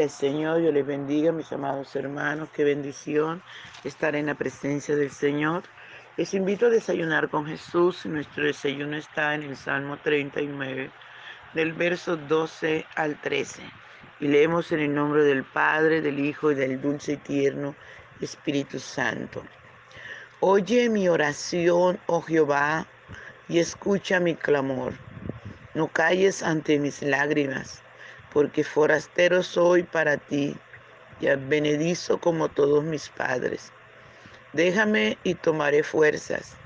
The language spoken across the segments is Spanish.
Al Señor, yo les bendiga, mis amados hermanos, qué bendición estar en la presencia del Señor. Les invito a desayunar con Jesús. Nuestro desayuno está en el Salmo 39, del verso 12 al 13. Y leemos en el nombre del Padre, del Hijo y del dulce y tierno Espíritu Santo. Oye mi oración, oh Jehová, y escucha mi clamor. No calles ante mis lágrimas porque forastero soy para ti y advenedizo como todos mis padres. Déjame y tomaré fuerzas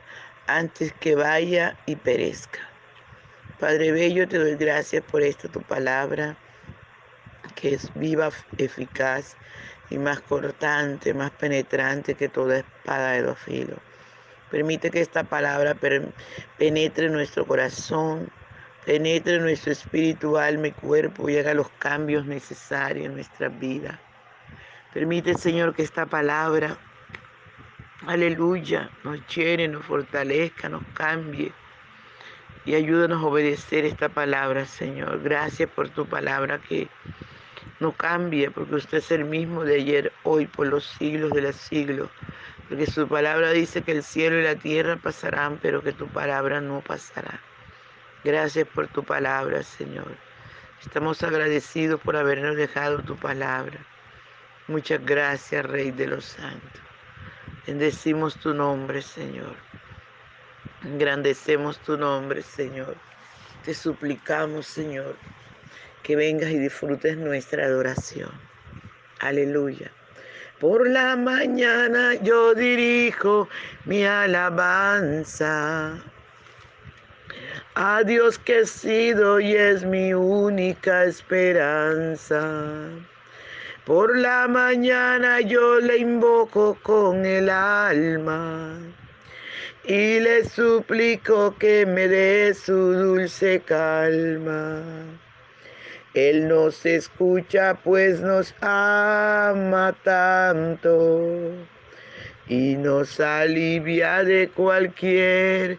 antes que vaya y perezca. Padre Bello, te doy gracias por esta tu palabra, que es viva, eficaz y más cortante, más penetrante que toda espada de dos filos. Permite que esta palabra penetre en nuestro corazón, penetre nuestro espíritu, alma y cuerpo y haga los cambios necesarios en nuestra vida. Permite, Señor, que esta palabra, aleluya, nos llene, nos fortalezca, nos cambie y ayúdanos a obedecer esta palabra, Señor. Gracias por tu palabra que no cambia, porque usted es el mismo de ayer, hoy, por los siglos de los siglos. Porque su palabra dice que el cielo y la tierra pasarán, pero que tu palabra no pasará. Gracias por tu palabra, Señor. Estamos agradecidos por habernos dejado tu palabra. Muchas gracias, Rey de los Santos. Bendecimos tu nombre, Señor. Engrandecemos tu nombre, Señor. Te suplicamos, Señor, que vengas y disfrutes nuestra adoración. Aleluya. Por la mañana yo dirijo mi alabanza a Dios que he sido y es mi única esperanza. Por la mañana yo le invoco con el alma y le suplico que me dé su dulce calma. Él nos escucha pues nos ama tanto y nos alivia de cualquier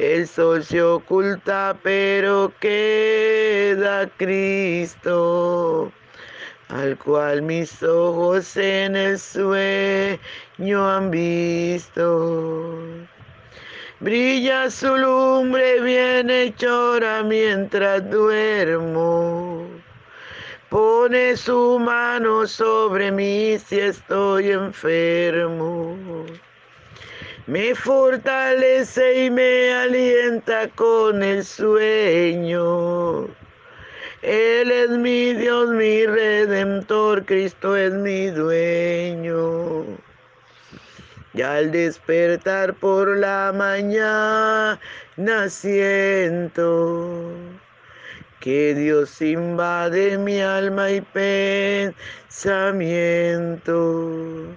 El sol se oculta, pero queda Cristo, al cual mis ojos en el sueño han visto. Brilla su lumbre bienhechora mientras duermo. Pone su mano sobre mí si estoy enfermo me fortalece y me alienta con el sueño. Él es mi Dios, mi redentor, Cristo es mi dueño. Y al despertar por la mañana siento que Dios invade mi alma y pensamiento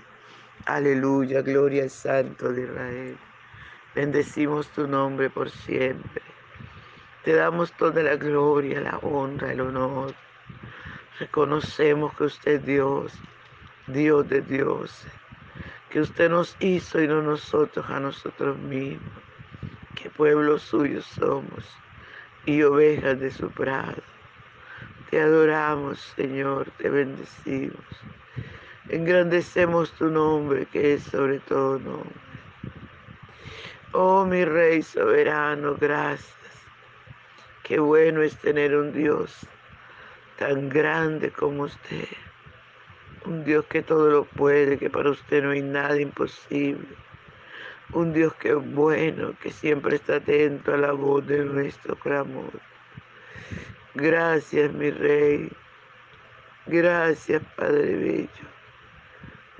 Aleluya, gloria al Santo de Israel. Bendecimos tu nombre por siempre. Te damos toda la gloria, la honra, el honor. Reconocemos que usted es Dios, Dios de Dios, que usted nos hizo y no nosotros a nosotros mismos, que pueblo suyo somos y ovejas de su prado. Te adoramos, Señor, te bendecimos. Engrandecemos tu nombre, que es sobre todo nombre. Oh, mi Rey soberano, gracias. Qué bueno es tener un Dios tan grande como usted. Un Dios que todo lo puede, que para usted no hay nada imposible. Un Dios que es bueno, que siempre está atento a la voz de nuestro clamor. Gracias, mi Rey. Gracias, Padre Bello.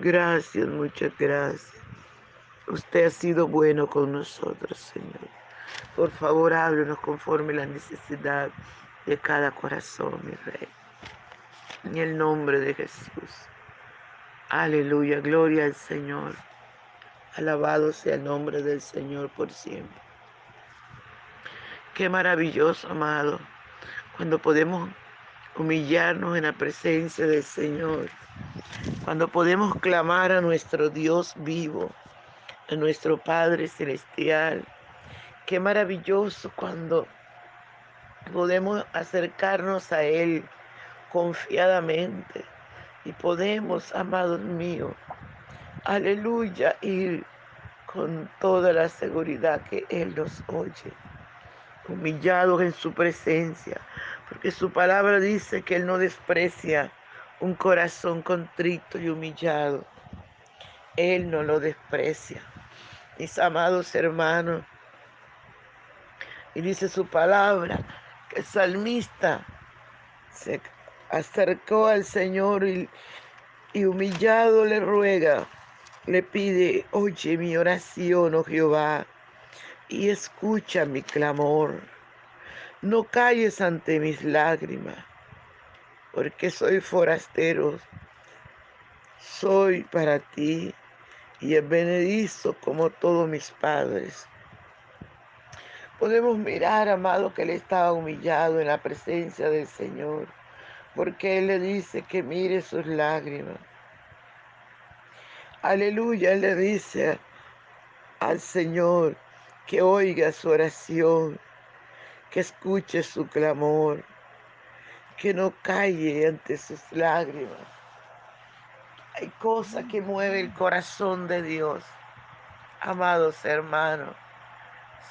Gracias, muchas gracias. Usted ha sido bueno con nosotros, Señor. Por favor, háblenos conforme la necesidad de cada corazón, mi Rey. En el nombre de Jesús. Aleluya, gloria al Señor. Alabado sea el nombre del Señor por siempre. Qué maravilloso, amado, cuando podemos humillarnos en la presencia del Señor cuando podemos clamar a nuestro Dios vivo, a nuestro Padre Celestial. Qué maravilloso cuando podemos acercarnos a Él confiadamente y podemos, amados míos, aleluya, ir con toda la seguridad que Él nos oye, humillados en su presencia, porque su palabra dice que Él no desprecia un corazón contrito y humillado. Él no lo desprecia. Mis amados hermanos, y dice su palabra, que el salmista se acercó al Señor y, humillado le ruega, le pide, oye mi oración, oh Jehová, y escucha mi clamor. No calles ante mis lágrimas porque soy forastero, soy para ti y es benedizo como todos mis padres. Podemos mirar, amado, que él estaba humillado en la presencia del Señor, porque él le dice que mire sus lágrimas. Aleluya, él le dice al Señor que oiga su oración, que escuche su clamor que no calle ante sus lágrimas. Hay cosas que mueve el corazón de Dios. Amados hermanos,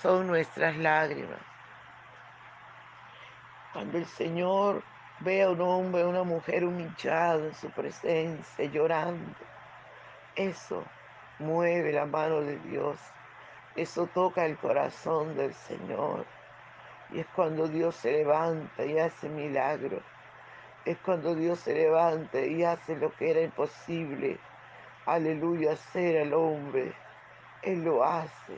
son nuestras lágrimas. Cuando el Señor ve a un hombre, a una mujer humillada en su presencia, llorando, eso mueve la mano de Dios. Eso toca el corazón del Señor. Y es cuando Dios se levanta y hace milagros. Es cuando Dios se levanta y hace lo que era imposible. Aleluya, hacer al hombre. Él lo hace.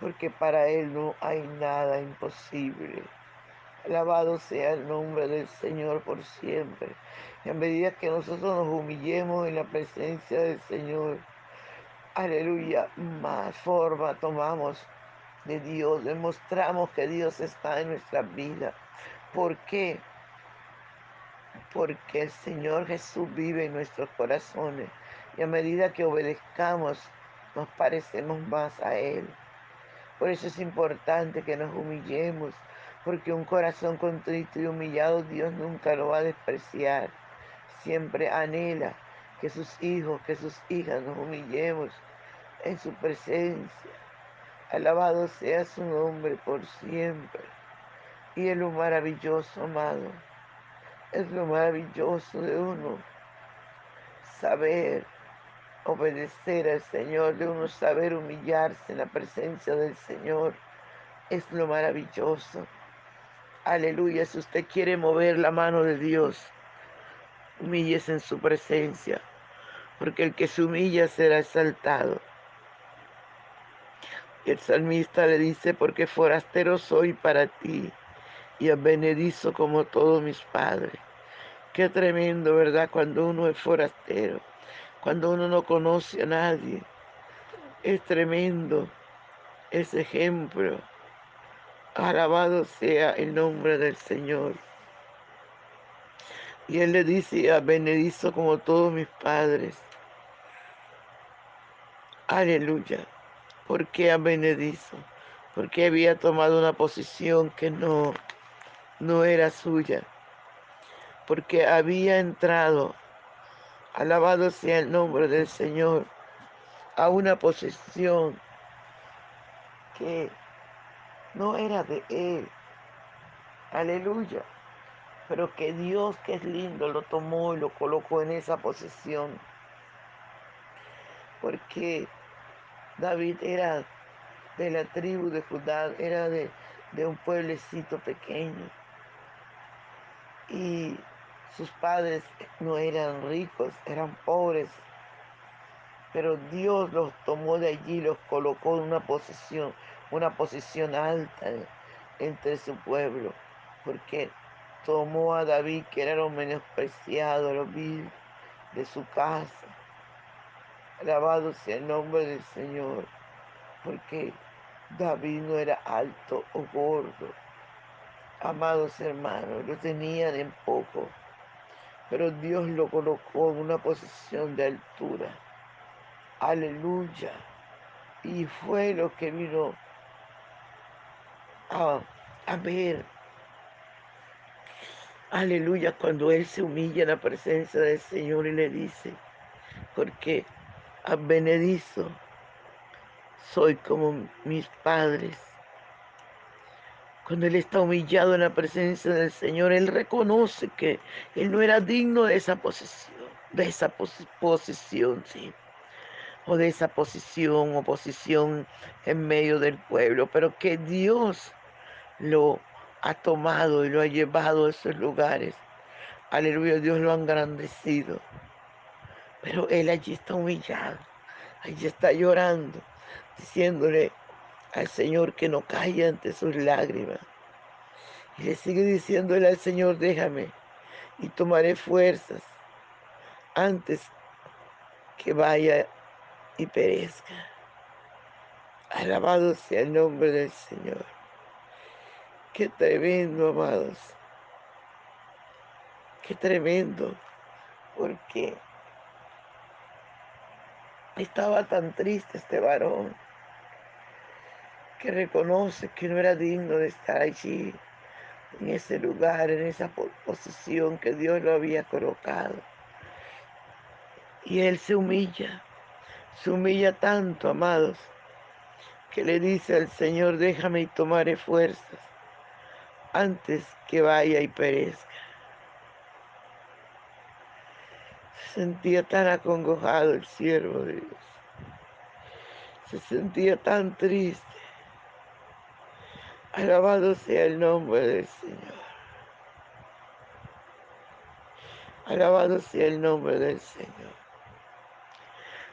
Porque para Él no hay nada imposible. Alabado sea el nombre del Señor por siempre. Y a medida que nosotros nos humillemos en la presencia del Señor, aleluya, más forma tomamos de Dios, demostramos que Dios está en nuestra vida. ¿Por qué? Porque el Señor Jesús vive en nuestros corazones y a medida que obedezcamos nos parecemos más a Él. Por eso es importante que nos humillemos, porque un corazón contrito y humillado Dios nunca lo va a despreciar. Siempre anhela que sus hijos, que sus hijas nos humillemos en su presencia Alabado sea su nombre por siempre. Y es lo maravilloso, amado. Es lo maravilloso de uno saber obedecer al Señor, de uno saber humillarse en la presencia del Señor. Es lo maravilloso. Aleluya. Si usted quiere mover la mano de Dios, humíllese en su presencia, porque el que se humilla será exaltado. El salmista le dice, porque forastero soy para ti y benedizo como todos mis padres. Qué tremendo, ¿verdad? Cuando uno es forastero, cuando uno no conoce a nadie. Es tremendo ese ejemplo. Alabado sea el nombre del Señor. Y él le dice, a benedizo como todos mis padres. Aleluya. ¿Por qué a benedizo? Porque había tomado una posición que no, no era suya. Porque había entrado, alabado sea el nombre del Señor, a una posición que no era de él. Aleluya. Pero que Dios, que es lindo, lo tomó y lo colocó en esa posición. Porque David era de la tribu de Judá, era de, de un pueblecito pequeño. Y sus padres no eran ricos, eran pobres. Pero Dios los tomó de allí, los colocó en una posición, una posición alta entre su pueblo. Porque tomó a David, que era lo menospreciado, lo vil de su casa. Alabado sea el nombre del Señor, porque David no era alto o gordo. Amados hermanos, lo tenían en poco, pero Dios lo colocó en una posición de altura. Aleluya. Y fue lo que vino a, a ver Aleluya, cuando Él se humilla en la presencia del Señor y le dice, porque a benedizo soy como mis padres. Cuando Él está humillado en la presencia del Señor, Él reconoce que Él no era digno de esa posición, de esa posición, sí, o de esa posición o posición en medio del pueblo, pero que Dios lo ha tomado y lo ha llevado a esos lugares. Aleluya, Dios lo ha engrandecido. Pero él allí está humillado, allí está llorando, diciéndole al Señor que no calla ante sus lágrimas. Y le sigue diciéndole al Señor, déjame y tomaré fuerzas antes que vaya y perezca. Alabado sea el nombre del Señor. Qué tremendo, amados. Qué tremendo. Porque estaba tan triste este varón que reconoce que no era digno de estar allí, en ese lugar, en esa posición que Dios lo había colocado. Y él se humilla, se humilla tanto, amados, que le dice al Señor, déjame y tomaré fuerzas antes que vaya y perezca. Se sentía tan acongojado el siervo de Dios. Se sentía tan triste. Alabado sea el nombre del Señor. Alabado sea el nombre del Señor.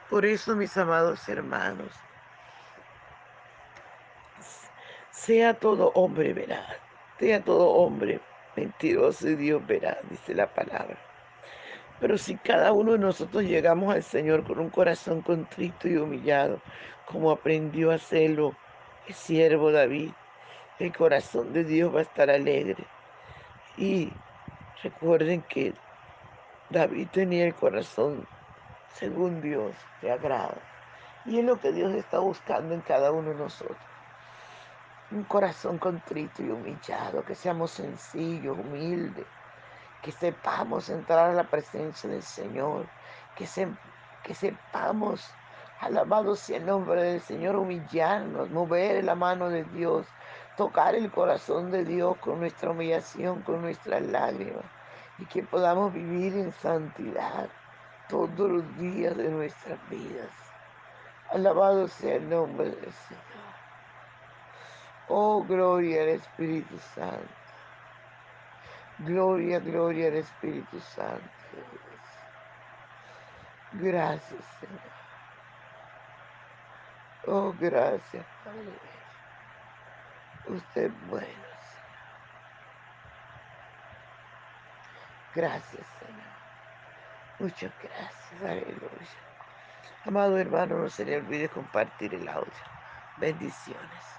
Por eso, mis amados hermanos, sea todo hombre veraz, sea todo hombre mentiroso y Dios verá, dice la palabra. Pero si cada uno de nosotros llegamos al Señor con un corazón contrito y humillado, como aprendió a hacerlo el siervo David, el corazón de Dios va a estar alegre. Y recuerden que David tenía el corazón según Dios, de agrado. Y es lo que Dios está buscando en cada uno de nosotros un corazón contrito y humillado, que seamos sencillos, humildes, que sepamos entrar a la presencia del Señor, que, se, que sepamos Alabado sea el nombre del Señor, humillarnos, mover la mano de Dios, tocar el corazón de Dios con nuestra humillación, con nuestras lágrimas, y que podamos vivir en santidad todos los días de nuestras vidas. Alabado sea el nombre del Señor. Oh, gloria al Espíritu Santo. Gloria, gloria al Espíritu Santo. Gracias, Señor. Oh, gracias, Padre. Usted es bueno, Señor. Gracias, Señor. Muchas gracias. Aleluya. Amado hermano, no se le olvide compartir el audio. Bendiciones.